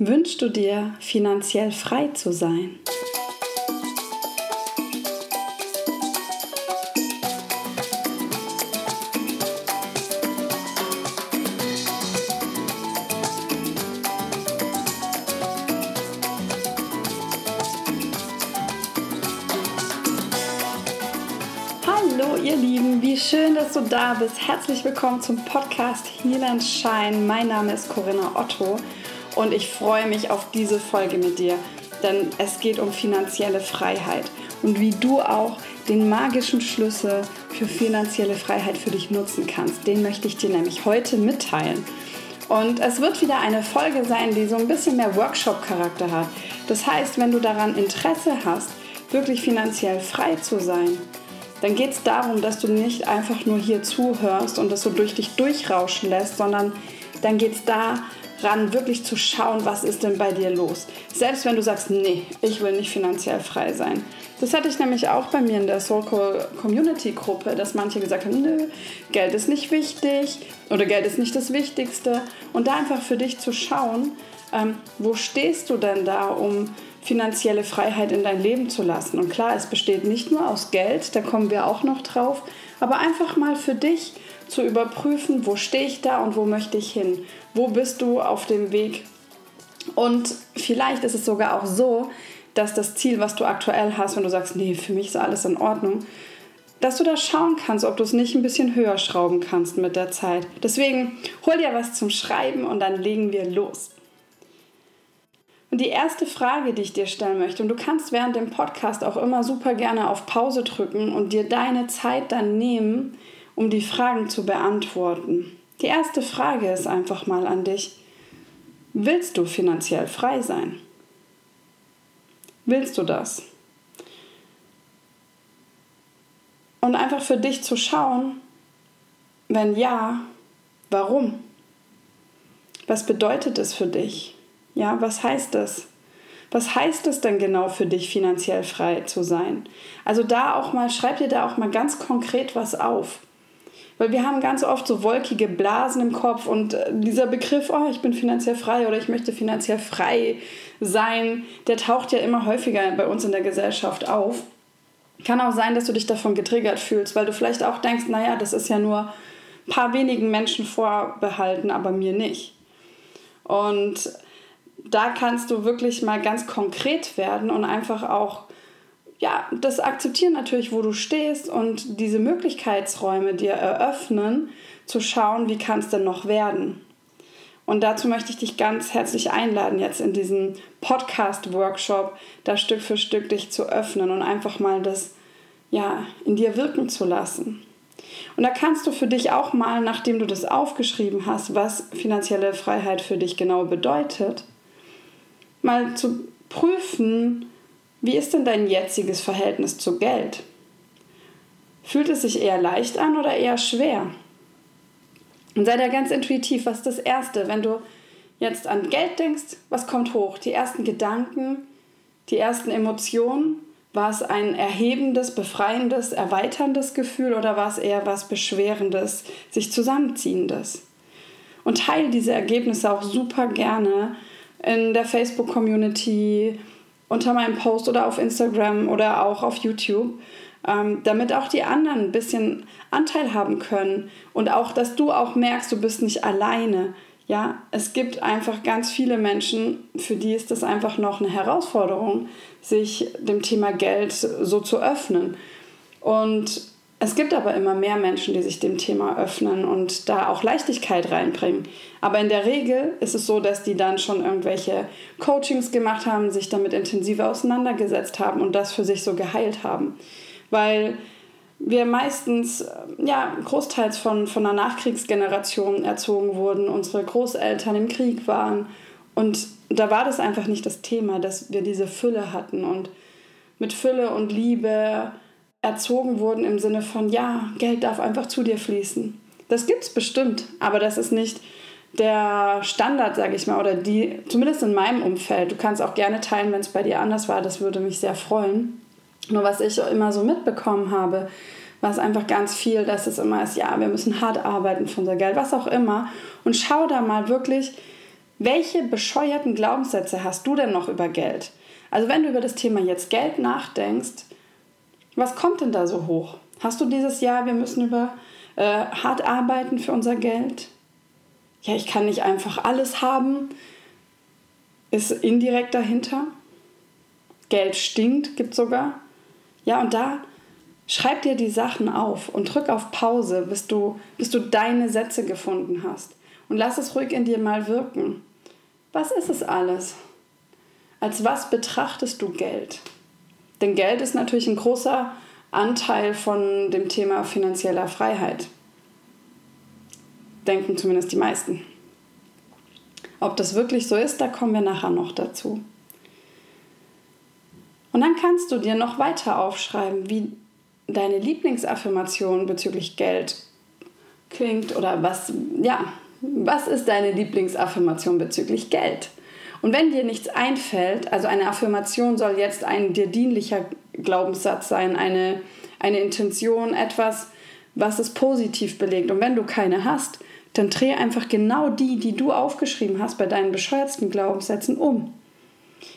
Wünschst du dir, finanziell frei zu sein? Hallo ihr Lieben, wie schön, dass du da bist. Herzlich willkommen zum Podcast Heal and Shine. Mein Name ist Corinna Otto und ich freue mich auf diese Folge mit dir, denn es geht um finanzielle Freiheit und wie du auch den magischen Schlüssel für finanzielle Freiheit für dich nutzen kannst. Den möchte ich dir nämlich heute mitteilen. Und es wird wieder eine Folge sein, die so ein bisschen mehr Workshop-Charakter hat. Das heißt, wenn du daran Interesse hast, wirklich finanziell frei zu sein, dann geht es darum, dass du nicht einfach nur hier zuhörst und das so durch dich durchrauschen lässt, sondern dann geht es da ran, wirklich zu schauen, was ist denn bei dir los. Selbst wenn du sagst, nee, ich will nicht finanziell frei sein. Das hatte ich nämlich auch bei mir in der Soulcall Community Gruppe, dass manche gesagt haben, nö, Geld ist nicht wichtig oder Geld ist nicht das Wichtigste. Und da einfach für dich zu schauen, ähm, wo stehst du denn da, um finanzielle Freiheit in dein Leben zu lassen. Und klar, es besteht nicht nur aus Geld, da kommen wir auch noch drauf, aber einfach mal für dich zu überprüfen, wo stehe ich da und wo möchte ich hin? Wo bist du auf dem Weg? Und vielleicht ist es sogar auch so, dass das Ziel, was du aktuell hast, wenn du sagst, nee, für mich ist alles in Ordnung, dass du da schauen kannst, ob du es nicht ein bisschen höher schrauben kannst mit der Zeit. Deswegen hol dir was zum Schreiben und dann legen wir los. Und die erste Frage, die ich dir stellen möchte, und du kannst während dem Podcast auch immer super gerne auf Pause drücken und dir deine Zeit dann nehmen, um die Fragen zu beantworten. Die erste Frage ist einfach mal an dich. Willst du finanziell frei sein? Willst du das? Und einfach für dich zu schauen, wenn ja, warum? Was bedeutet es für dich? Ja, was heißt das? Was heißt es denn genau für dich, finanziell frei zu sein? Also da auch mal, schreib dir da auch mal ganz konkret was auf. Weil wir haben ganz oft so wolkige Blasen im Kopf und äh, dieser Begriff, oh, ich bin finanziell frei oder ich möchte finanziell frei sein, der taucht ja immer häufiger bei uns in der Gesellschaft auf. Kann auch sein, dass du dich davon getriggert fühlst, weil du vielleicht auch denkst, naja, das ist ja nur ein paar wenigen Menschen vorbehalten, aber mir nicht. Und da kannst du wirklich mal ganz konkret werden und einfach auch ja, das akzeptieren natürlich, wo du stehst und diese Möglichkeitsräume dir eröffnen, zu schauen, wie kann es denn noch werden. Und dazu möchte ich dich ganz herzlich einladen, jetzt in diesen Podcast-Workshop, da Stück für Stück dich zu öffnen und einfach mal das ja, in dir wirken zu lassen. Und da kannst du für dich auch mal, nachdem du das aufgeschrieben hast, was finanzielle Freiheit für dich genau bedeutet, mal zu prüfen, wie ist denn dein jetziges Verhältnis zu Geld? Fühlt es sich eher leicht an oder eher schwer? Und sei da ganz intuitiv, was ist das Erste, wenn du jetzt an Geld denkst, was kommt hoch? Die ersten Gedanken, die ersten Emotionen? War es ein erhebendes, befreiendes, erweiterndes Gefühl oder war es eher was Beschwerendes, sich zusammenziehendes? Und teile diese Ergebnisse auch super gerne in der Facebook-Community, unter meinem Post oder auf Instagram oder auch auf YouTube, ähm, damit auch die anderen ein bisschen Anteil haben können und auch, dass du auch merkst, du bist nicht alleine. Ja, es gibt einfach ganz viele Menschen, für die ist das einfach noch eine Herausforderung, sich dem Thema Geld so zu öffnen. Und es gibt aber immer mehr Menschen, die sich dem Thema öffnen und da auch Leichtigkeit reinbringen. Aber in der Regel ist es so, dass die dann schon irgendwelche Coachings gemacht haben, sich damit intensiver auseinandergesetzt haben und das für sich so geheilt haben. Weil wir meistens, ja, großteils von, von einer Nachkriegsgeneration erzogen wurden, unsere Großeltern im Krieg waren. Und da war das einfach nicht das Thema, dass wir diese Fülle hatten. Und mit Fülle und Liebe erzogen wurden im Sinne von, ja, Geld darf einfach zu dir fließen. Das gibt es bestimmt, aber das ist nicht der Standard, sage ich mal, oder die, zumindest in meinem Umfeld. Du kannst auch gerne teilen, wenn es bei dir anders war, das würde mich sehr freuen. Nur was ich immer so mitbekommen habe, war es einfach ganz viel, dass es immer ist, ja, wir müssen hart arbeiten für unser Geld, was auch immer. Und schau da mal wirklich, Welche bescheuerten Glaubenssätze hast du denn noch über Geld? Also wenn du über das Thema jetzt Geld nachdenkst, was kommt denn da so hoch? Hast du dieses Jahr, wir müssen über äh, hart arbeiten für unser Geld? Ja, ich kann nicht einfach alles haben. Ist indirekt dahinter. Geld stinkt, gibt sogar. Ja, und da schreib dir die Sachen auf und drück auf Pause, bis du, bis du deine Sätze gefunden hast. Und lass es ruhig in dir mal wirken. Was ist es alles? Als was betrachtest du Geld? Denn Geld ist natürlich ein großer Anteil von dem Thema finanzieller Freiheit. Denken zumindest die meisten. Ob das wirklich so ist, da kommen wir nachher noch dazu. Und dann kannst du dir noch weiter aufschreiben, wie deine Lieblingsaffirmation bezüglich Geld klingt oder was, ja, was ist deine Lieblingsaffirmation bezüglich Geld? Und wenn dir nichts einfällt, also eine Affirmation soll jetzt ein dir dienlicher Glaubenssatz sein, eine, eine Intention, etwas, was es positiv belegt. Und wenn du keine hast, dann dreh einfach genau die, die du aufgeschrieben hast bei deinen bescheuertsten Glaubenssätzen um.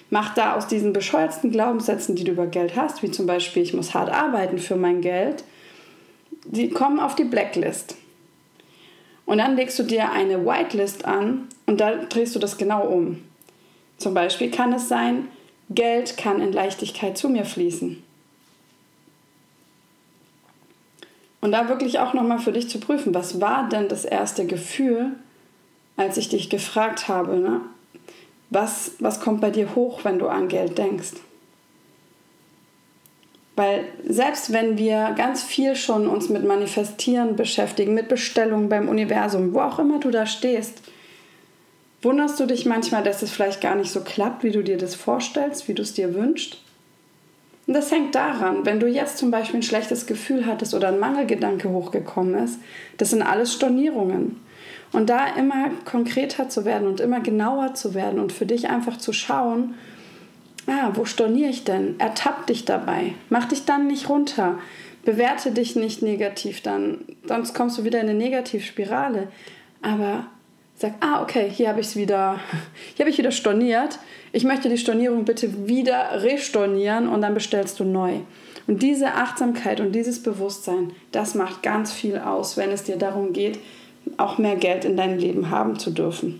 Mach da aus diesen bescheuertsten Glaubenssätzen, die du über Geld hast, wie zum Beispiel, ich muss hart arbeiten für mein Geld, die kommen auf die Blacklist. Und dann legst du dir eine Whitelist an und da drehst du das genau um. Zum Beispiel kann es sein, Geld kann in Leichtigkeit zu mir fließen. Und da wirklich auch nochmal für dich zu prüfen, was war denn das erste Gefühl, als ich dich gefragt habe, ne? was, was kommt bei dir hoch, wenn du an Geld denkst? Weil selbst wenn wir ganz viel schon uns mit Manifestieren beschäftigen, mit Bestellungen beim Universum, wo auch immer du da stehst, Wunderst du dich manchmal, dass es vielleicht gar nicht so klappt, wie du dir das vorstellst, wie du es dir wünschst? Und das hängt daran, wenn du jetzt zum Beispiel ein schlechtes Gefühl hattest oder ein Mangelgedanke hochgekommen ist, das sind alles Stornierungen. Und da immer konkreter zu werden und immer genauer zu werden und für dich einfach zu schauen, ah, wo storniere ich denn? Ertapp dich dabei. Mach dich dann nicht runter. Bewerte dich nicht negativ, dann, sonst kommst du wieder in eine Negativspirale. Aber sage, ah, okay, hier habe ich es wieder, hier habe ich wieder storniert. Ich möchte die Stornierung bitte wieder restornieren und dann bestellst du neu. Und diese Achtsamkeit und dieses Bewusstsein, das macht ganz viel aus, wenn es dir darum geht, auch mehr Geld in deinem Leben haben zu dürfen.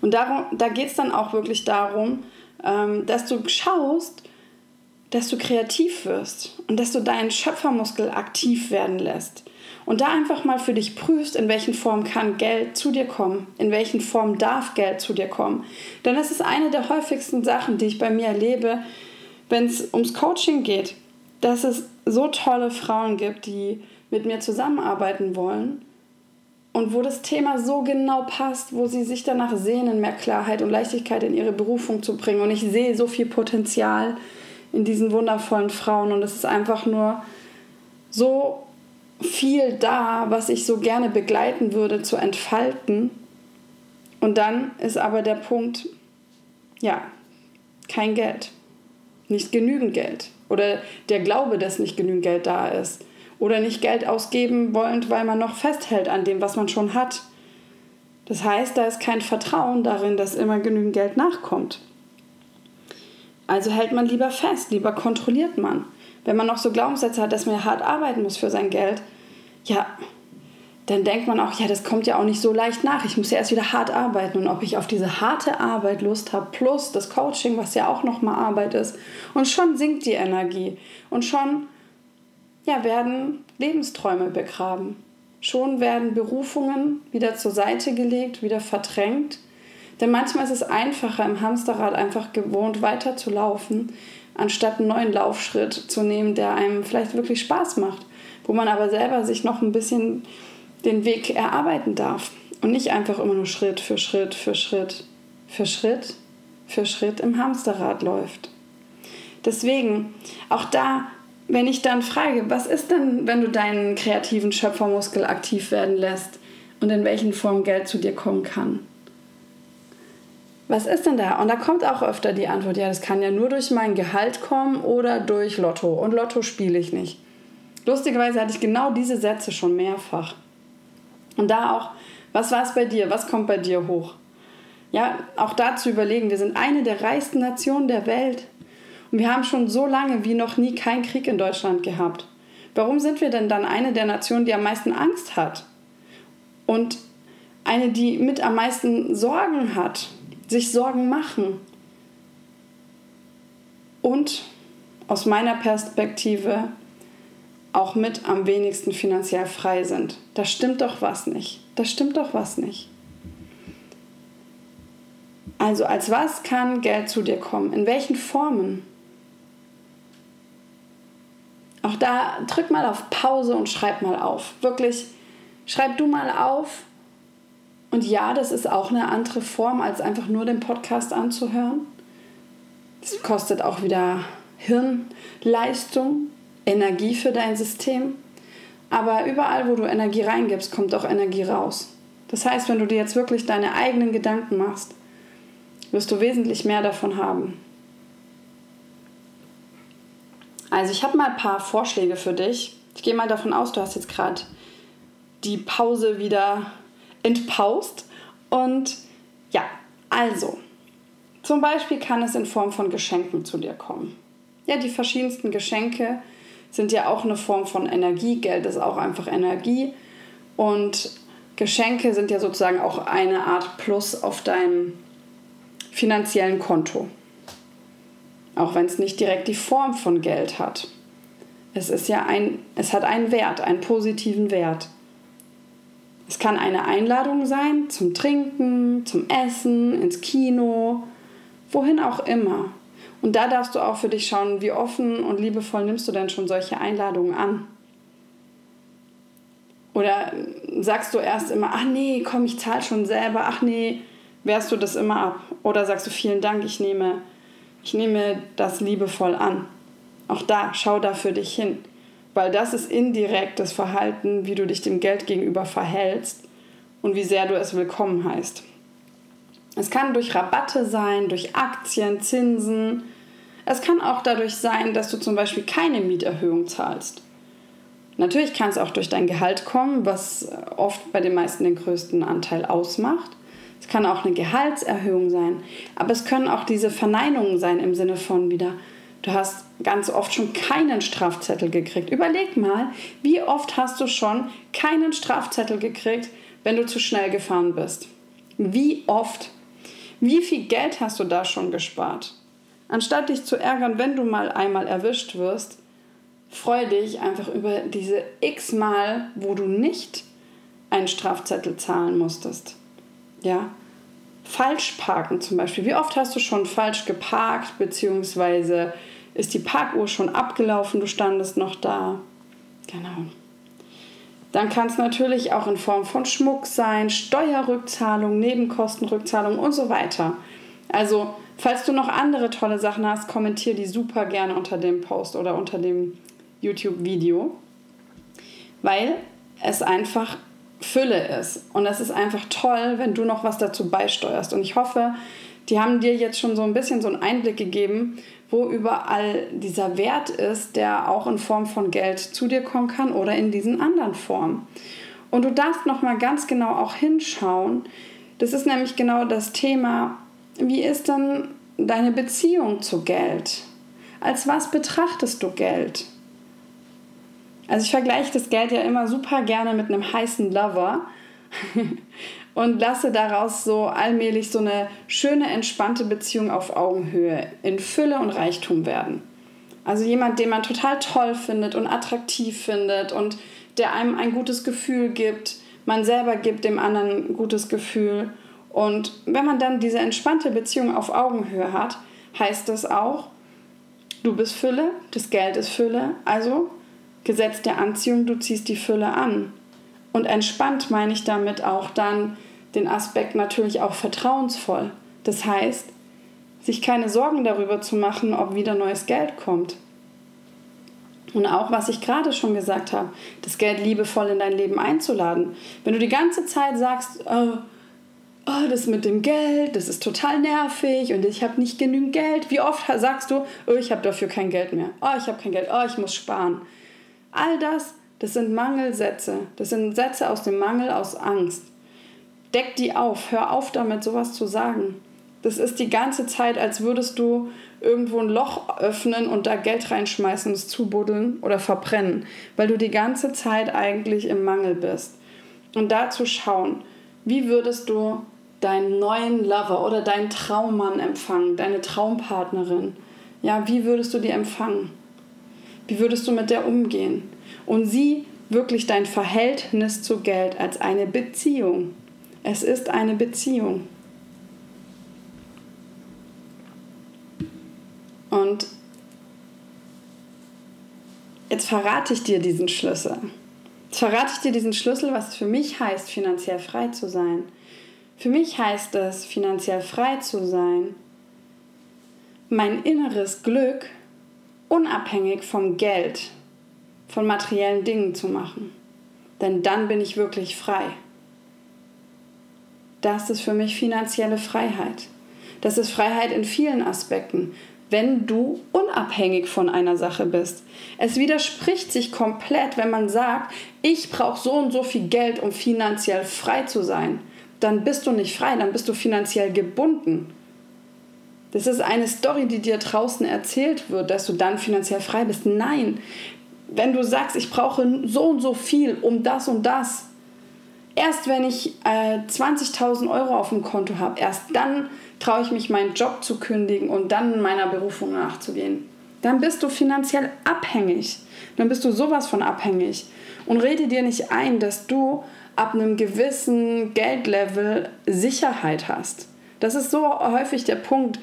Und darum, da geht es dann auch wirklich darum, ähm, dass du schaust, dass du kreativ wirst und dass du deinen Schöpfermuskel aktiv werden lässt. Und da einfach mal für dich prüfst, in welchen Form kann Geld zu dir kommen, in welchen Form darf Geld zu dir kommen. Denn das ist eine der häufigsten Sachen, die ich bei mir erlebe, wenn es ums Coaching geht, dass es so tolle Frauen gibt, die mit mir zusammenarbeiten wollen und wo das Thema so genau passt, wo sie sich danach sehnen, mehr Klarheit und Leichtigkeit in ihre Berufung zu bringen. Und ich sehe so viel Potenzial in diesen wundervollen Frauen und es ist einfach nur so viel da, was ich so gerne begleiten würde, zu entfalten. Und dann ist aber der Punkt, ja, kein Geld, nicht genügend Geld. Oder der Glaube, dass nicht genügend Geld da ist. Oder nicht Geld ausgeben wollend, weil man noch festhält an dem, was man schon hat. Das heißt, da ist kein Vertrauen darin, dass immer genügend Geld nachkommt. Also hält man lieber fest, lieber kontrolliert man wenn man noch so Glaubenssätze hat, dass man hart arbeiten muss für sein Geld, ja, dann denkt man auch, ja, das kommt ja auch nicht so leicht nach. Ich muss ja erst wieder hart arbeiten. Und ob ich auf diese harte Arbeit Lust habe, plus das Coaching, was ja auch nochmal Arbeit ist. Und schon sinkt die Energie. Und schon ja, werden Lebensträume begraben. Schon werden Berufungen wieder zur Seite gelegt, wieder verdrängt. Denn manchmal ist es einfacher, im Hamsterrad einfach gewohnt weiterzulaufen, anstatt einen neuen Laufschritt zu nehmen, der einem vielleicht wirklich Spaß macht, wo man aber selber sich noch ein bisschen den Weg erarbeiten darf und nicht einfach immer nur Schritt für Schritt für Schritt für Schritt für Schritt im Hamsterrad läuft. Deswegen, auch da, wenn ich dann frage, was ist denn, wenn du deinen kreativen Schöpfermuskel aktiv werden lässt und in welchen Formen Geld zu dir kommen kann? Was ist denn da? Und da kommt auch öfter die Antwort, ja, das kann ja nur durch mein Gehalt kommen oder durch Lotto. Und Lotto spiele ich nicht. Lustigerweise hatte ich genau diese Sätze schon mehrfach. Und da auch, was war es bei dir? Was kommt bei dir hoch? Ja, auch dazu überlegen, wir sind eine der reichsten Nationen der Welt. Und wir haben schon so lange wie noch nie keinen Krieg in Deutschland gehabt. Warum sind wir denn dann eine der Nationen, die am meisten Angst hat? Und eine, die mit am meisten Sorgen hat, sich Sorgen machen. Und aus meiner Perspektive auch mit am wenigsten finanziell frei sind. Da stimmt doch was nicht. Da stimmt doch was nicht. Also als was kann Geld zu dir kommen? In welchen Formen? Auch da drück mal auf Pause und schreib mal auf. Wirklich, schreib du mal auf. Und ja, das ist auch eine andere Form, als einfach nur den Podcast anzuhören. Das kostet auch wieder Hirnleistung, Energie für dein System. Aber überall, wo du Energie reingibst, kommt auch Energie raus. Das heißt, wenn du dir jetzt wirklich deine eigenen Gedanken machst, wirst du wesentlich mehr davon haben. Also ich habe mal ein paar Vorschläge für dich. Ich gehe mal davon aus, du hast jetzt gerade die Pause wieder entpaust. Und ja, also, zum Beispiel kann es in Form von Geschenken zu dir kommen. Ja, die verschiedensten Geschenke sind ja auch eine Form von Energie. Geld ist auch einfach Energie. Und Geschenke sind ja sozusagen auch eine Art Plus auf deinem finanziellen Konto. Auch wenn es nicht direkt die Form von Geld hat. Es ist ja ein, es hat einen Wert, einen positiven Wert. Es kann eine Einladung sein zum Trinken, zum Essen, ins Kino, wohin auch immer. Und da darfst du auch für dich schauen, wie offen und liebevoll nimmst du denn schon solche Einladungen an. Oder sagst du erst immer, ach nee, komm, ich zahle schon selber, ach nee, wehrst du das immer ab? Oder sagst du, vielen Dank, ich nehme, ich nehme das liebevoll an. Auch da, schau da für dich hin. Weil das ist indirektes Verhalten, wie du dich dem Geld gegenüber verhältst und wie sehr du es willkommen heißt. Es kann durch Rabatte sein, durch Aktien, Zinsen. Es kann auch dadurch sein, dass du zum Beispiel keine Mieterhöhung zahlst. Natürlich kann es auch durch dein Gehalt kommen, was oft bei den meisten den größten Anteil ausmacht. Es kann auch eine Gehaltserhöhung sein. Aber es können auch diese Verneinungen sein im Sinne von wieder, du hast ganz oft schon keinen Strafzettel gekriegt. Überleg mal, wie oft hast du schon keinen Strafzettel gekriegt, wenn du zu schnell gefahren bist? Wie oft? Wie viel Geld hast du da schon gespart? Anstatt dich zu ärgern, wenn du mal einmal erwischt wirst, freue dich einfach über diese x Mal, wo du nicht einen Strafzettel zahlen musstest. Ja? Falsch parken zum Beispiel. Wie oft hast du schon falsch geparkt, beziehungsweise ist die Parkuhr schon abgelaufen, du standest noch da? Genau. Dann kann es natürlich auch in Form von Schmuck sein, Steuerrückzahlung, Nebenkostenrückzahlung und so weiter. Also, falls du noch andere tolle Sachen hast, kommentiere die super gerne unter dem Post oder unter dem YouTube-Video, weil es einfach Fülle ist. Und es ist einfach toll, wenn du noch was dazu beisteuerst. Und ich hoffe, die haben dir jetzt schon so ein bisschen so einen Einblick gegeben, wo überall dieser Wert ist, der auch in Form von Geld zu dir kommen kann oder in diesen anderen Formen. Und du darfst noch mal ganz genau auch hinschauen. Das ist nämlich genau das Thema, wie ist denn deine Beziehung zu Geld? Als was betrachtest du Geld? Also ich vergleiche das Geld ja immer super gerne mit einem heißen Lover. und lasse daraus so allmählich so eine schöne, entspannte Beziehung auf Augenhöhe in Fülle und Reichtum werden. Also jemand, den man total toll findet und attraktiv findet und der einem ein gutes Gefühl gibt. Man selber gibt dem anderen ein gutes Gefühl. Und wenn man dann diese entspannte Beziehung auf Augenhöhe hat, heißt das auch, du bist Fülle, das Geld ist Fülle, also Gesetz der Anziehung, du ziehst die Fülle an. Und entspannt meine ich damit auch dann den Aspekt natürlich auch vertrauensvoll. Das heißt, sich keine Sorgen darüber zu machen, ob wieder neues Geld kommt. Und auch, was ich gerade schon gesagt habe, das Geld liebevoll in dein Leben einzuladen. Wenn du die ganze Zeit sagst, oh, oh das mit dem Geld, das ist total nervig und ich habe nicht genügend Geld. Wie oft sagst du, oh, ich habe dafür kein Geld mehr. Oh, ich habe kein Geld. Oh, ich muss sparen. All das, das sind Mangelsätze. Das sind Sätze aus dem Mangel, aus Angst Deck die auf, hör auf damit, sowas zu sagen. Das ist die ganze Zeit, als würdest du irgendwo ein Loch öffnen und da Geld reinschmeißen, es zubuddeln oder verbrennen, weil du die ganze Zeit eigentlich im Mangel bist. Und da zu schauen, wie würdest du deinen neuen Lover oder deinen Traummann empfangen, deine Traumpartnerin? Ja, wie würdest du die empfangen? Wie würdest du mit der umgehen? Und sieh wirklich dein Verhältnis zu Geld als eine Beziehung. Es ist eine Beziehung. Und jetzt verrate ich dir diesen Schlüssel. Jetzt verrate ich dir diesen Schlüssel, was für mich heißt, finanziell frei zu sein. Für mich heißt es, finanziell frei zu sein, mein inneres Glück unabhängig vom Geld, von materiellen Dingen zu machen. Denn dann bin ich wirklich frei. Das ist für mich finanzielle Freiheit. Das ist Freiheit in vielen Aspekten wenn du unabhängig von einer Sache bist. Es widerspricht sich komplett, wenn man sagt, ich brauche so und so viel Geld, um finanziell frei zu sein. Dann bist du nicht frei, dann bist du finanziell gebunden. Das ist eine Story, die dir draußen erzählt wird, dass du dann finanziell frei bist. Nein, wenn du sagst, ich brauche so und so viel um das und das, erst wenn ich äh, 20.000 Euro auf dem Konto habe, erst dann traue ich mich, meinen Job zu kündigen und dann meiner Berufung nachzugehen. Dann bist du finanziell abhängig. Dann bist du sowas von abhängig. Und rede dir nicht ein, dass du ab einem gewissen Geldlevel Sicherheit hast. Das ist so häufig der Punkt,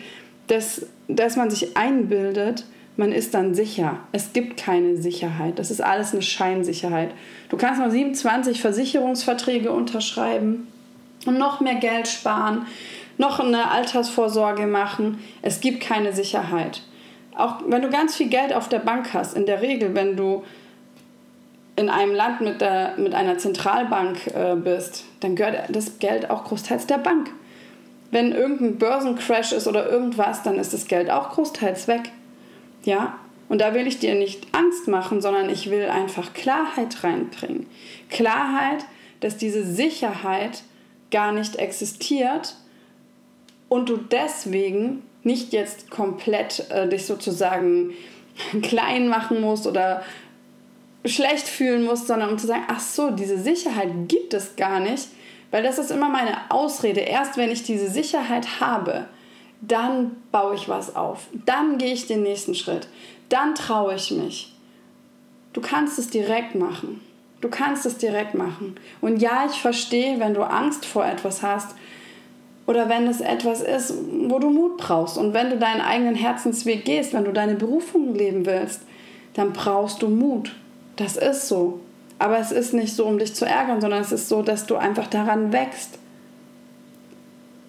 dass, dass man sich einbildet, man ist dann sicher. Es gibt keine Sicherheit. Das ist alles eine Scheinsicherheit. Du kannst noch 27 Versicherungsverträge unterschreiben und noch mehr Geld sparen noch eine Altersvorsorge machen. Es gibt keine Sicherheit. Auch wenn du ganz viel Geld auf der Bank hast, in der Regel, wenn du in einem Land mit, der, mit einer Zentralbank äh, bist, dann gehört das Geld auch großteils der Bank. Wenn irgendein Börsencrash ist oder irgendwas, dann ist das Geld auch großteils weg. Ja, und da will ich dir nicht Angst machen, sondern ich will einfach Klarheit reinbringen. Klarheit, dass diese Sicherheit gar nicht existiert und du deswegen nicht jetzt komplett äh, dich sozusagen klein machen musst oder schlecht fühlen musst, sondern um zu sagen, ach so, diese Sicherheit gibt es gar nicht, weil das ist immer meine Ausrede. Erst wenn ich diese Sicherheit habe, dann baue ich was auf, dann gehe ich den nächsten Schritt, dann traue ich mich. Du kannst es direkt machen. Du kannst es direkt machen. Und ja, ich verstehe, wenn du Angst vor etwas hast, oder wenn es etwas ist, wo du Mut brauchst und wenn du deinen eigenen Herzensweg gehst, wenn du deine Berufung leben willst, dann brauchst du Mut. Das ist so. Aber es ist nicht so, um dich zu ärgern, sondern es ist so, dass du einfach daran wächst.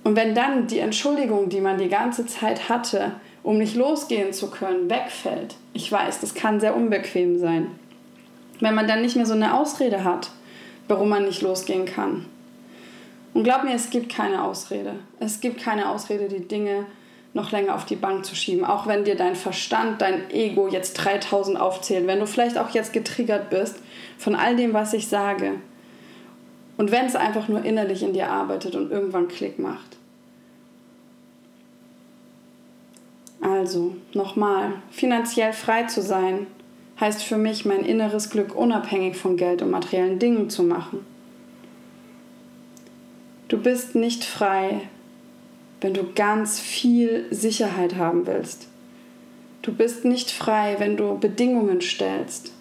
Und wenn dann die Entschuldigung, die man die ganze Zeit hatte, um nicht losgehen zu können, wegfällt, ich weiß, das kann sehr unbequem sein. Wenn man dann nicht mehr so eine Ausrede hat, warum man nicht losgehen kann, und glaub mir, es gibt keine Ausrede. Es gibt keine Ausrede, die Dinge noch länger auf die Bank zu schieben. Auch wenn dir dein Verstand, dein Ego jetzt 3000 aufzählt, wenn du vielleicht auch jetzt getriggert bist von all dem, was ich sage. Und wenn es einfach nur innerlich in dir arbeitet und irgendwann Klick macht. Also, nochmal, finanziell frei zu sein, heißt für mich, mein inneres Glück unabhängig von Geld und materiellen Dingen zu machen. Du bist nicht frei, wenn du ganz viel Sicherheit haben willst. Du bist nicht frei, wenn du Bedingungen stellst.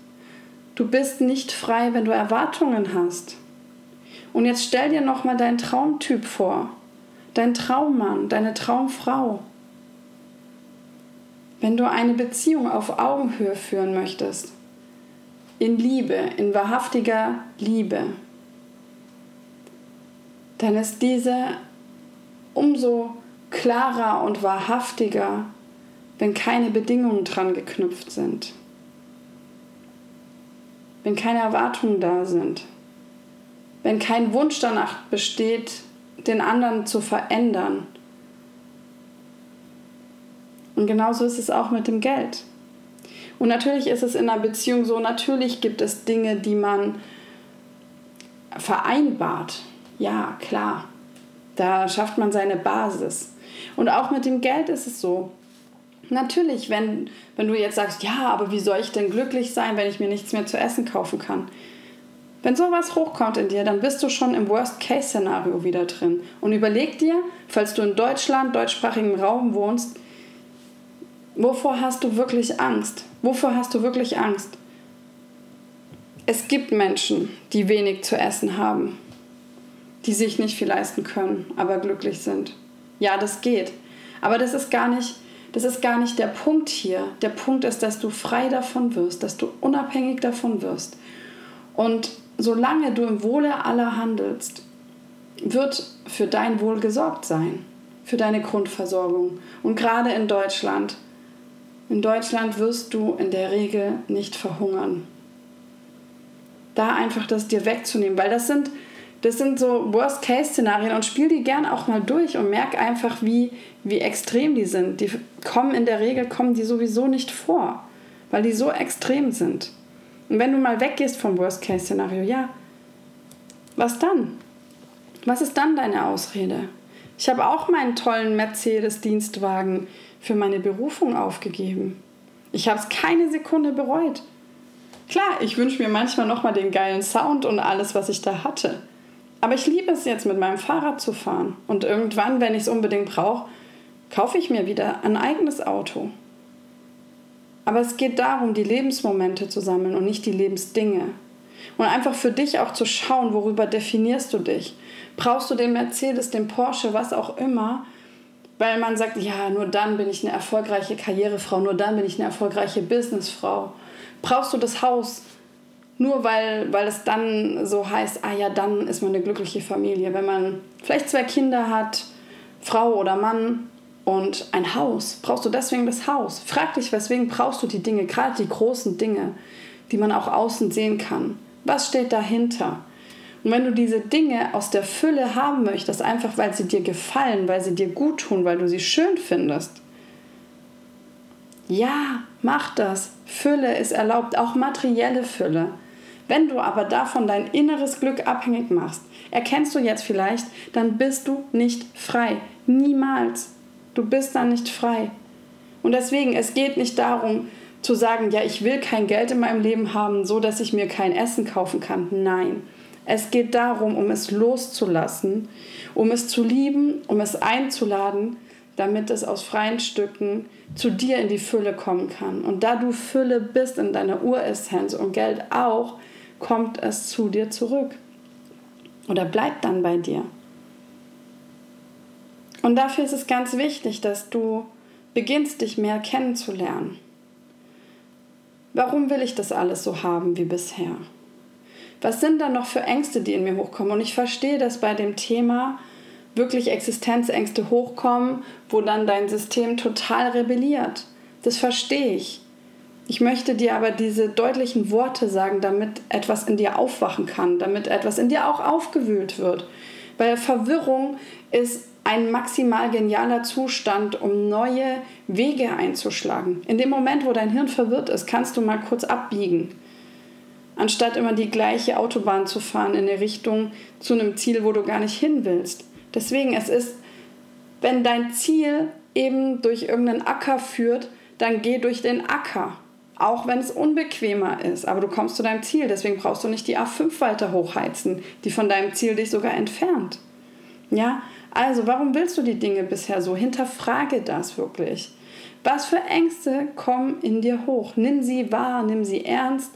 Du bist nicht frei, wenn du Erwartungen hast. Und jetzt stell dir noch mal deinen Traumtyp vor, dein Traummann, deine Traumfrau. Wenn du eine Beziehung auf Augenhöhe führen möchtest, in Liebe, in wahrhaftiger Liebe, dann ist diese umso klarer und wahrhaftiger, wenn keine Bedingungen dran geknüpft sind, wenn keine Erwartungen da sind, wenn kein Wunsch danach besteht, den anderen zu verändern. Und genauso ist es auch mit dem Geld. Und natürlich ist es in einer Beziehung so, natürlich gibt es Dinge, die man vereinbart Ja, klar. Da schafft man seine Basis. Und auch mit dem Geld ist es so. Natürlich, wenn, wenn du jetzt sagst, ja, aber wie soll ich denn glücklich sein, wenn ich mir nichts mehr zu essen kaufen kann? Wenn sowas hochkommt in dir, dann bist du schon im Worst-Case-Szenario wieder drin. Und überleg dir, falls du in Deutschland, deutschsprachigen Raum wohnst, wovor hast du wirklich Angst? Wovor hast du wirklich Angst? Es gibt Menschen, die wenig zu essen haben, die sich nicht viel leisten können, aber glücklich sind. Ja, das geht. Aber das ist gar nicht, das ist gar nicht der Punkt hier. Der Punkt ist, dass du frei davon wirst, dass du unabhängig davon wirst. Und solange du im Wohle aller handelst, wird für dein Wohl gesorgt sein, für deine Grundversorgung. Und gerade in Deutschland, in Deutschland wirst du in der Regel nicht verhungern. Da einfach das dir wegzunehmen, weil das sind, das sind so Worst-Case-Szenarien und spiel die gern auch mal durch und merk einfach, wie, wie extrem die sind. Die kommen in der Regel, kommen die sowieso nicht vor, weil die so extrem sind. Und wenn du mal weggehst vom Worst-Case-Szenario, ja, was dann? Was ist dann deine Ausrede? Ich habe auch meinen tollen Mercedes-Dienstwagen für meine Berufung aufgegeben. Ich habe es keine Sekunde bereut. Klar, ich wünsche mir manchmal nochmal den geilen Sound und alles, was ich da hatte. Aber ich liebe es jetzt, mit meinem Fahrrad zu fahren. Und irgendwann, wenn ich es unbedingt brauche, kaufe ich mir wieder ein eigenes Auto. Aber es geht darum, die Lebensmomente zu sammeln und nicht die Lebensdinge. Und einfach für dich auch zu schauen, worüber definierst du dich. Brauchst du den Mercedes, den Porsche, was auch immer, weil man sagt, ja, nur dann bin ich eine erfolgreiche Karrierefrau, nur dann bin ich eine erfolgreiche Businessfrau. Brauchst du das Haus, nur weil, weil es dann so heißt, ah ja, dann ist man eine glückliche Familie. Wenn man vielleicht zwei Kinder hat, Frau oder Mann, und ein Haus. Brauchst du deswegen das Haus? Frag dich, weswegen brauchst du die Dinge, gerade die großen Dinge, die man auch außen sehen kann. Was steht dahinter? Und wenn du diese Dinge aus der Fülle haben möchtest, einfach weil sie dir gefallen, weil sie dir gut tun, weil du sie schön findest, ja, mach das. Fülle ist erlaubt, auch materielle Fülle. Wenn du aber davon dein inneres Glück abhängig machst, erkennst du jetzt vielleicht, dann bist du nicht frei. Niemals. Du bist dann nicht frei. Und deswegen, es geht nicht darum zu sagen, ja, ich will kein Geld in meinem Leben haben, so dass ich mir kein Essen kaufen kann. Nein. Es geht darum, um es loszulassen, um es zu lieben, um es einzuladen, damit es aus freien Stücken zu dir in die Fülle kommen kann. Und da du Fülle bist in deiner Uressenz und Geld auch, kommt es zu dir zurück. Oder bleibt dann bei dir. Und dafür ist es ganz wichtig, dass du beginnst, dich mehr kennenzulernen. Warum will ich das alles so haben wie bisher? Was sind da noch für Ängste, die in mir hochkommen? Und ich verstehe, dass bei dem Thema wirklich Existenzängste hochkommen, wo dann dein System total rebelliert. Das verstehe ich. Ich möchte dir aber diese deutlichen Worte sagen, damit etwas in dir aufwachen kann, damit etwas in dir auch aufgewühlt wird. Weil Verwirrung ist ein maximal genialer Zustand, um neue Wege einzuschlagen. In dem Moment, wo dein Hirn verwirrt ist, kannst du mal kurz abbiegen. Anstatt immer die gleiche Autobahn zu fahren in eine Richtung zu einem Ziel, wo du gar nicht hin willst. Deswegen, es ist, wenn dein Ziel eben durch irgendeinen Acker führt, dann geh durch den Acker. Auch wenn es unbequemer ist, aber du kommst zu deinem Ziel. Deswegen brauchst du nicht die A5 weiter hochheizen, die von deinem Ziel dich sogar entfernt. Ja, also, warum willst du die Dinge bisher so? Hinterfrage das wirklich. Was für Ängste kommen in dir hoch? Nimm sie wahr, nimm sie ernst,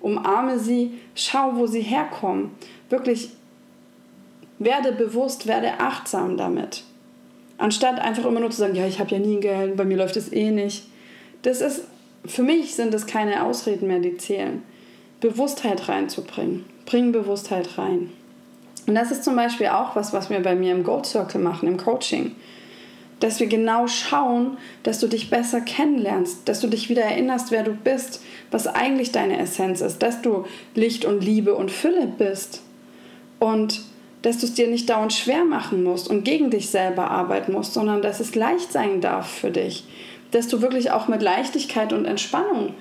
umarme sie, schau, wo sie herkommen. Wirklich werde bewusst, werde achtsam damit. Anstatt einfach immer nur zu sagen, ja, ich habe ja nie Geld, bei mir läuft es eh nicht. Das ist, für mich sind es keine Ausreden mehr, die zählen. Bewusstheit reinzubringen. Bring Bewusstheit rein. Und das ist zum Beispiel auch was, was wir bei mir im Gold Circle machen, im Coaching. Dass wir genau schauen, dass du dich besser kennenlernst, dass du dich wieder erinnerst, wer du bist, was eigentlich deine Essenz ist, dass du Licht und Liebe und Fülle bist. Und dass du es dir nicht dauernd schwer machen musst und gegen dich selber arbeiten musst, sondern dass es leicht sein darf für dich. Dass du wirklich auch mit Leichtigkeit und Entspannung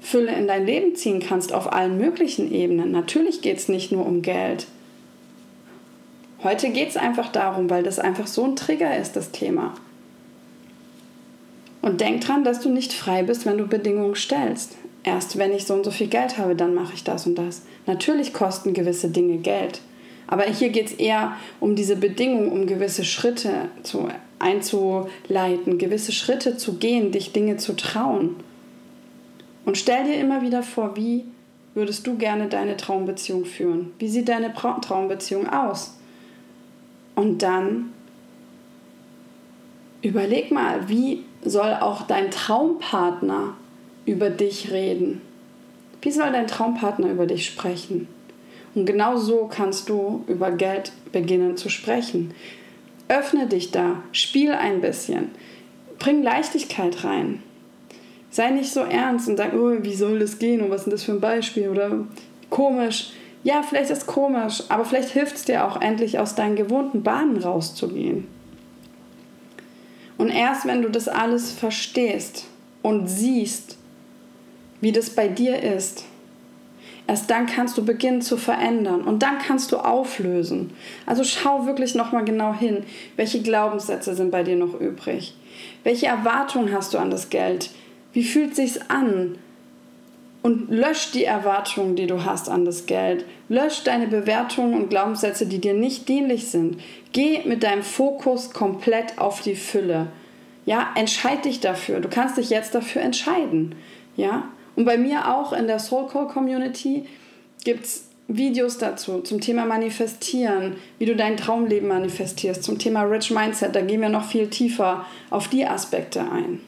Fülle in dein Leben ziehen kannst auf allen möglichen Ebenen. Natürlich geht es nicht nur um Geld Heute geht es einfach darum, weil das einfach so ein Trigger ist, das Thema. Und denk dran, dass du nicht frei bist, wenn du Bedingungen stellst. Erst wenn ich so und so viel Geld habe, dann mache ich das und das. Natürlich kosten gewisse Dinge Geld. Aber hier geht es eher um diese Bedingungen, um gewisse Schritte zu, einzuleiten, gewisse Schritte zu gehen, dich Dinge zu trauen. Und stell dir immer wieder vor, wie würdest du gerne deine Traumbeziehung führen? Wie sieht deine Traumbeziehung aus? Und dann überleg mal, wie soll auch dein Traumpartner über dich reden? Wie soll dein Traumpartner über dich sprechen? Und genau so kannst du über Geld beginnen zu sprechen. Öffne dich da, spiel ein bisschen, bring Leichtigkeit rein. Sei nicht so ernst und sag, oh, wie soll das gehen und was ist das für ein Beispiel oder komisch. Ja, vielleicht ist es komisch, aber vielleicht hilft es dir auch endlich aus deinen gewohnten Bahnen rauszugehen. Und erst wenn du das alles verstehst und siehst, wie das bei dir ist, erst dann kannst du beginnen zu verändern und dann kannst du auflösen. Also schau wirklich nochmal genau hin, welche Glaubenssätze sind bei dir noch übrig? Welche Erwartungen hast du an das Geld? Wie fühlt sich's an? Und lösch die Erwartungen, die du hast an das Geld. Lösch deine Bewertungen und Glaubenssätze, die dir nicht dienlich sind. Geh mit deinem Fokus komplett auf die Fülle. Ja, entscheid dich dafür. Du kannst dich jetzt dafür entscheiden. Ja, und bei mir auch in der Soul Call Community gibt es Videos dazu zum Thema Manifestieren, wie du dein Traumleben manifestierst, zum Thema Rich Mindset. Da gehen wir noch viel tiefer auf die Aspekte ein.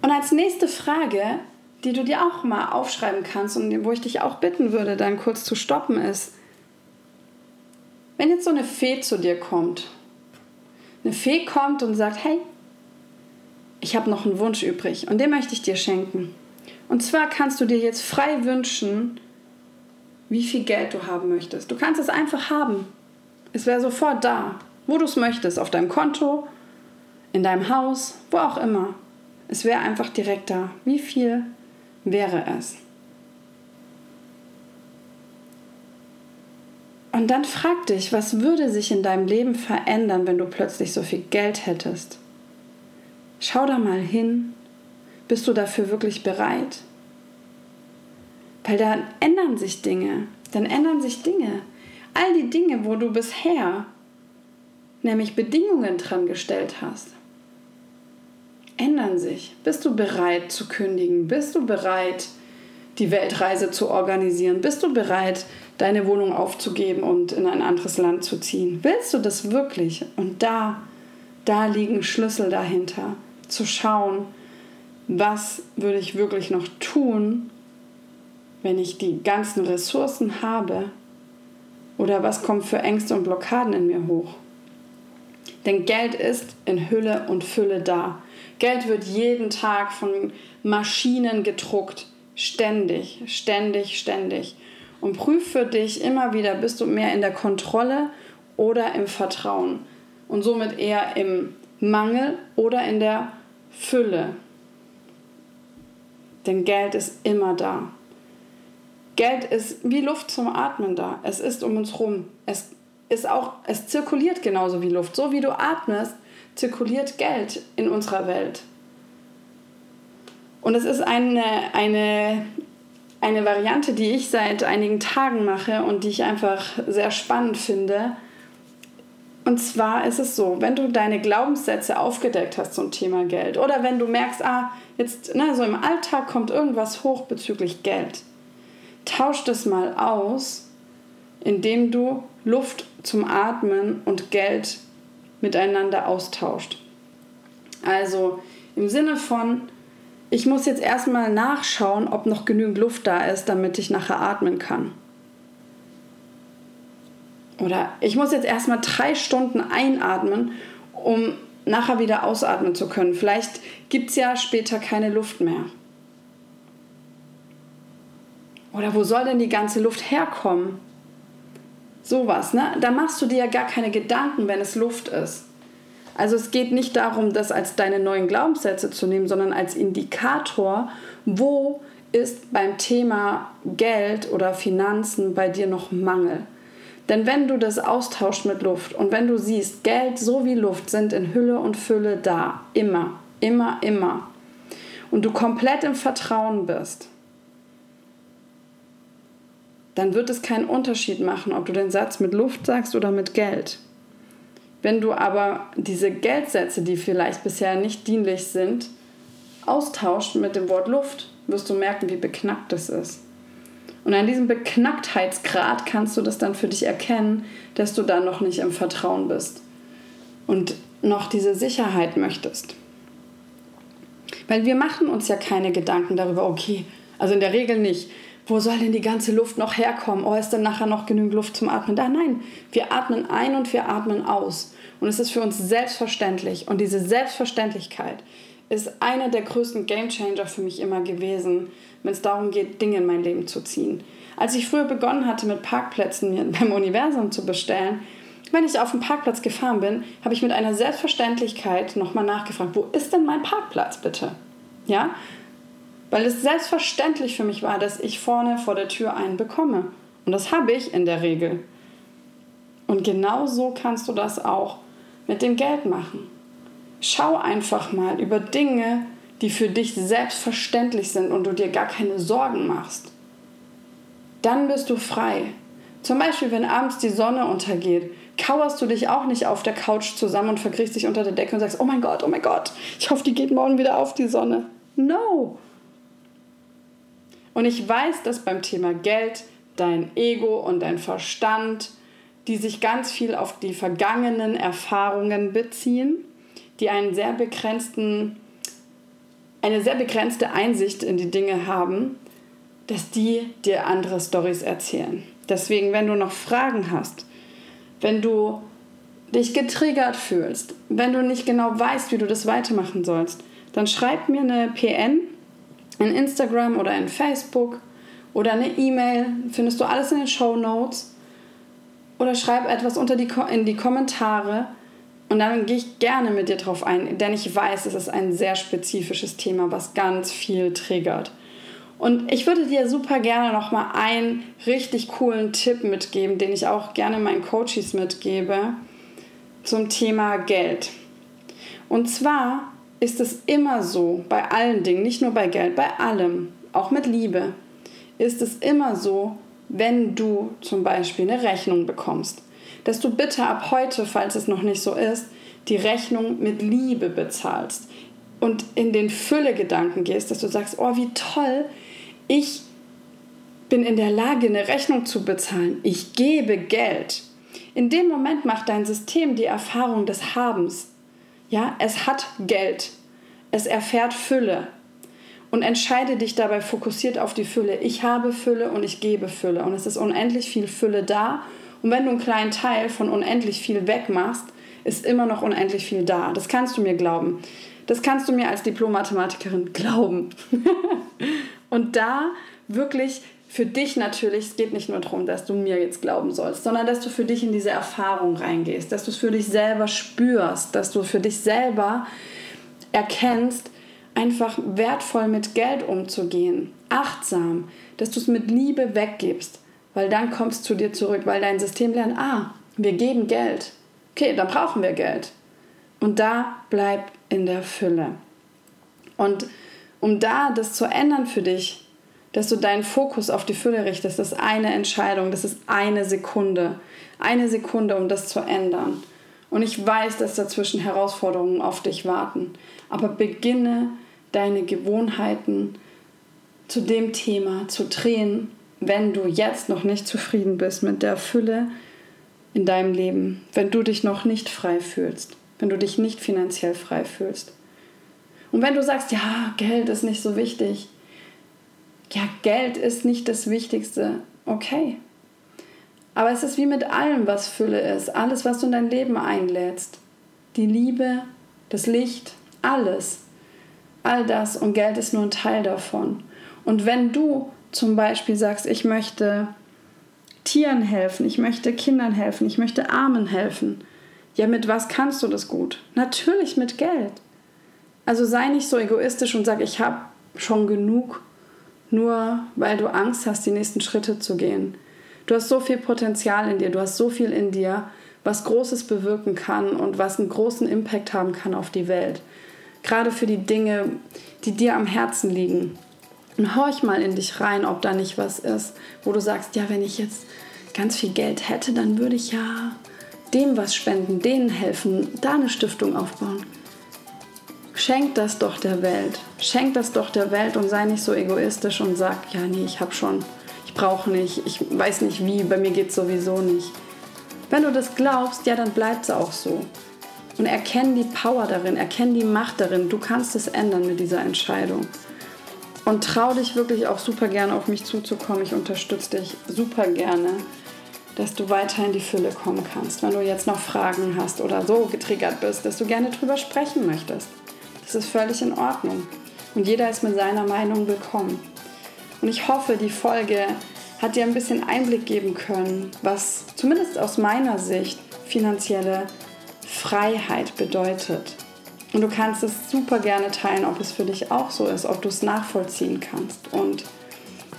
Und als nächste Frage, die du dir auch mal aufschreiben kannst und wo ich dich auch bitten würde, dann kurz zu stoppen, ist, wenn jetzt so eine Fee zu dir kommt, eine Fee kommt und sagt, hey, ich habe noch einen Wunsch übrig und den möchte ich dir schenken. Und zwar kannst du dir jetzt frei wünschen, wie viel Geld du haben möchtest. Du kannst es einfach haben. Es wäre sofort da, wo du es möchtest, auf deinem Konto, in deinem Haus, wo auch immer. Es wäre einfach direkt da. Wie viel wäre es? Und dann frag dich, was würde sich in deinem Leben verändern, wenn du plötzlich so viel Geld hättest? Schau da mal hin. Bist du dafür wirklich bereit? Weil dann ändern sich Dinge. Dann ändern sich Dinge. All die Dinge, wo du bisher nämlich Bedingungen dran gestellt hast, ändern sich. Bist du bereit zu kündigen? Bist du bereit, die Weltreise zu organisieren? Bist du bereit, deine Wohnung aufzugeben und in ein anderes Land zu ziehen? Willst du das wirklich? Und da, da liegen Schlüssel dahinter zu schauen, was würde ich wirklich noch tun, wenn ich die ganzen Ressourcen habe oder was kommt für Ängste und Blockaden in mir hoch. Denn Geld ist in Hülle und Fülle da. Geld wird jeden Tag von Maschinen gedruckt. Ständig, ständig, ständig. Und prüf für dich immer wieder, bist du mehr in der Kontrolle oder im Vertrauen. Und somit eher im Mangel oder in der Fülle. Denn Geld ist immer da. Geld ist wie Luft zum Atmen da. Es ist um uns rum. Es ist auch, es zirkuliert genauso wie Luft. So wie du atmest, zirkuliert Geld in unserer Welt. Und es ist eine, eine, eine Variante, die ich seit einigen Tagen mache und die ich einfach sehr spannend finde, und zwar ist es so, wenn du deine Glaubenssätze aufgedeckt hast zum Thema Geld oder wenn du merkst, ah, jetzt ne, so im Alltag kommt irgendwas hoch bezüglich Geld, tausch das mal aus, indem du Luft zum Atmen und Geld miteinander austauscht. Also im Sinne von, ich muss jetzt erstmal nachschauen, ob noch genügend Luft da ist, damit ich nachher atmen kann. Oder ich muss jetzt erstmal drei Stunden einatmen, um nachher wieder ausatmen zu können. Vielleicht gibt es ja später keine Luft mehr. Oder wo soll denn die ganze Luft herkommen? Sowas, ne? Da machst du dir ja gar keine Gedanken, wenn es Luft ist. Also es geht nicht darum, das als deine neuen Glaubenssätze zu nehmen, sondern als Indikator, wo ist beim Thema Geld oder Finanzen bei dir noch Mangel. Denn wenn du das austauscht mit Luft und wenn du siehst, Geld so wie Luft sind in Hülle und Fülle da, immer, immer, immer, und du komplett im Vertrauen bist, dann wird es keinen Unterschied machen, ob du den Satz mit Luft sagst oder mit Geld. Wenn du aber diese Geldsätze, die vielleicht bisher nicht dienlich sind, austauscht mit dem Wort Luft, wirst du merken, wie beknackt es ist. Und an diesem Beknacktheitsgrad kannst du das dann für dich erkennen, dass du da noch nicht im Vertrauen bist und noch diese Sicherheit möchtest. Weil wir machen uns ja keine Gedanken darüber, okay, also in der Regel nicht, wo soll denn die ganze Luft noch herkommen? Oh, ist denn nachher noch genügend Luft zum Atmen da? Nein, wir atmen ein und wir atmen aus. Und es ist für uns selbstverständlich. Und diese Selbstverständlichkeit ist einer der größten Gamechanger für mich immer gewesen, wenn es darum geht, Dinge in mein Leben zu ziehen. Als ich früher begonnen hatte, mit Parkplätzen beim Universum zu bestellen, wenn ich auf den Parkplatz gefahren bin, habe ich mit einer Selbstverständlichkeit nochmal nachgefragt, wo ist denn mein Parkplatz bitte? Ja? Weil es selbstverständlich für mich war, dass ich vorne vor der Tür einen bekomme. Und das habe ich in der Regel. Und genau so kannst du das auch mit dem Geld machen. Schau einfach mal über Dinge, die für dich selbstverständlich sind und du dir gar keine Sorgen machst. Dann bist du frei. Zum Beispiel, wenn abends die Sonne untergeht, kauerst du dich auch nicht auf der Couch zusammen und verkriechst dich unter der Decke und sagst, oh mein Gott, oh mein Gott, ich hoffe, die geht morgen wieder auf, die Sonne. No. Und ich weiß, dass beim Thema Geld dein Ego und dein Verstand, die sich ganz viel auf die vergangenen Erfahrungen beziehen, die einen sehr begrenzten, eine sehr begrenzte Einsicht in die Dinge haben, dass die dir andere Stories erzählen. Deswegen, wenn du noch Fragen hast, wenn du dich getriggert fühlst, wenn du nicht genau weißt, wie du das weitermachen sollst, dann schreib mir eine PN in Instagram oder in Facebook oder eine E-Mail, findest du alles in den Show Notes oder schreib etwas unter die, in die Kommentare und dann gehe ich gerne mit dir drauf ein, denn ich weiß, es ist ein sehr spezifisches Thema, was ganz viel triggert. Und ich würde dir super gerne noch mal einen richtig coolen Tipp mitgeben, den ich auch gerne meinen Coaches mitgebe zum Thema Geld. Und zwar ist es immer so, bei allen Dingen, nicht nur bei Geld, bei allem, auch mit Liebe, ist es immer so, wenn du zum Beispiel eine Rechnung bekommst dass du bitte ab heute, falls es noch nicht so ist, die Rechnung mit Liebe bezahlst und in den Fülle-Gedanken gehst, dass du sagst, oh, wie toll, ich bin in der Lage, eine Rechnung zu bezahlen. Ich gebe Geld. In dem Moment macht dein System die Erfahrung des Habens. Ja, es hat Geld. Es erfährt Fülle. Und entscheide dich dabei fokussiert auf die Fülle. Ich habe Fülle und ich gebe Fülle. Und es ist unendlich viel Fülle da und wenn du einen kleinen Teil von unendlich viel wegmachst, ist immer noch unendlich viel da. Das kannst du mir glauben. Das kannst du mir als Diplom-Mathematikerin glauben. und da wirklich für dich natürlich, es geht nicht nur darum, dass du mir jetzt glauben sollst, sondern dass du für dich in diese Erfahrung reingehst, dass du es für dich selber spürst, dass du für dich selber erkennst, einfach wertvoll mit Geld umzugehen, achtsam, dass du es mit Liebe weggibst, weil dann kommst du zu dir zurück, weil dein System lernt, ah, wir geben Geld. Okay, dann brauchen wir Geld. Und da bleib in der Fülle. Und um da das zu ändern für dich, dass du deinen Fokus auf die Fülle richtest, das ist eine Entscheidung, das ist eine Sekunde. Eine Sekunde, um das zu ändern. Und ich weiß, dass dazwischen Herausforderungen auf dich warten. Aber beginne deine Gewohnheiten zu dem Thema zu drehen wenn du jetzt noch nicht zufrieden bist mit der Fülle in deinem Leben, wenn du dich noch nicht frei fühlst, wenn du dich nicht finanziell frei fühlst. Und wenn du sagst, ja, Geld ist nicht so wichtig, ja, Geld ist nicht das Wichtigste, okay. Aber es ist wie mit allem, was Fülle ist, alles, was du in dein Leben einlädst. Die Liebe, das Licht, alles. All das und Geld ist nur ein Teil davon. Und wenn du zum Beispiel sagst, ich möchte Tieren helfen, ich möchte Kindern helfen, ich möchte Armen helfen, ja, mit was kannst du das gut? Natürlich mit Geld. Also sei nicht so egoistisch und sag, ich habe schon genug, nur weil du Angst hast, die nächsten Schritte zu gehen. Du hast so viel Potenzial in dir, du hast so viel in dir, was Großes bewirken kann und was einen großen Impact haben kann auf die Welt. Gerade für die Dinge, die dir am Herzen liegen. Und horch mal in dich rein, ob da nicht was ist, wo du sagst, ja, wenn ich jetzt ganz viel Geld hätte, dann würde ich ja dem was spenden, denen helfen, da eine Stiftung aufbauen. Schenk das doch der Welt. Schenk das doch der Welt und sei nicht so egoistisch und sag, ja, nee, ich habe schon, ich brauche nicht, ich weiß nicht wie, bei mir geht es sowieso nicht. Wenn du das glaubst, ja, dann bleibt es auch so. Und erkenn die Power darin, erkenn die Macht darin. Du kannst es ändern mit dieser Entscheidung. Und trau dich wirklich auch super gerne auf mich zuzukommen. Ich unterstütze dich super gerne, dass du weiter in die Fülle kommen kannst. Wenn du jetzt noch Fragen hast oder so getriggert bist, dass du gerne drüber sprechen möchtest. Das ist völlig in Ordnung. Und jeder ist mit seiner Meinung willkommen. Und ich hoffe, die Folge hat dir ein bisschen Einblick geben können, was zumindest aus meiner Sicht finanzielle Freiheit bedeutet. Und du kannst es super gerne teilen, ob es für dich auch so ist, ob du es nachvollziehen kannst. Und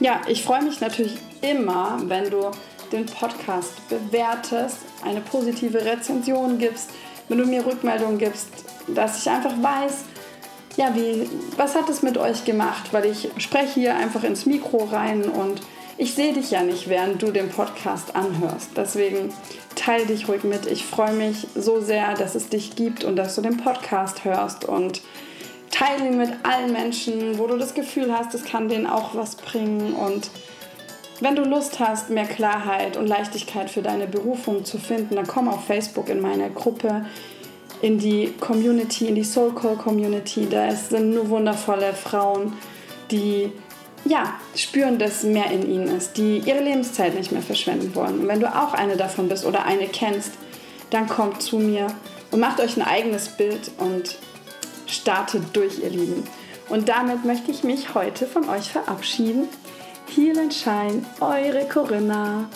ja, ich freue mich natürlich immer, wenn du den Podcast bewertest, eine positive Rezension gibst, wenn du mir Rückmeldungen gibst, dass ich einfach weiß, ja, wie, was hat es mit euch gemacht? Weil ich spreche hier einfach ins Mikro rein und ich sehe dich ja nicht, während du den Podcast anhörst. Deswegen teile dich ruhig mit. Ich freue mich so sehr, dass es dich gibt und dass du den Podcast hörst und teile ihn mit allen Menschen, wo du das Gefühl hast, es kann denen auch was bringen. Und wenn du Lust hast, mehr Klarheit und Leichtigkeit für deine Berufung zu finden, dann komm auf Facebook in meine Gruppe, in die Community, in die Soul Call Community. Da sind nur wundervolle Frauen, die ja, spüren, dass mehr in ihnen ist, die ihre Lebenszeit nicht mehr verschwenden wollen. Und wenn du auch eine davon bist oder eine kennst, dann kommt zu mir und macht euch ein eigenes Bild und startet durch, ihr Lieben. Und damit möchte ich mich heute von euch verabschieden. Heal and Shine, eure Corinna.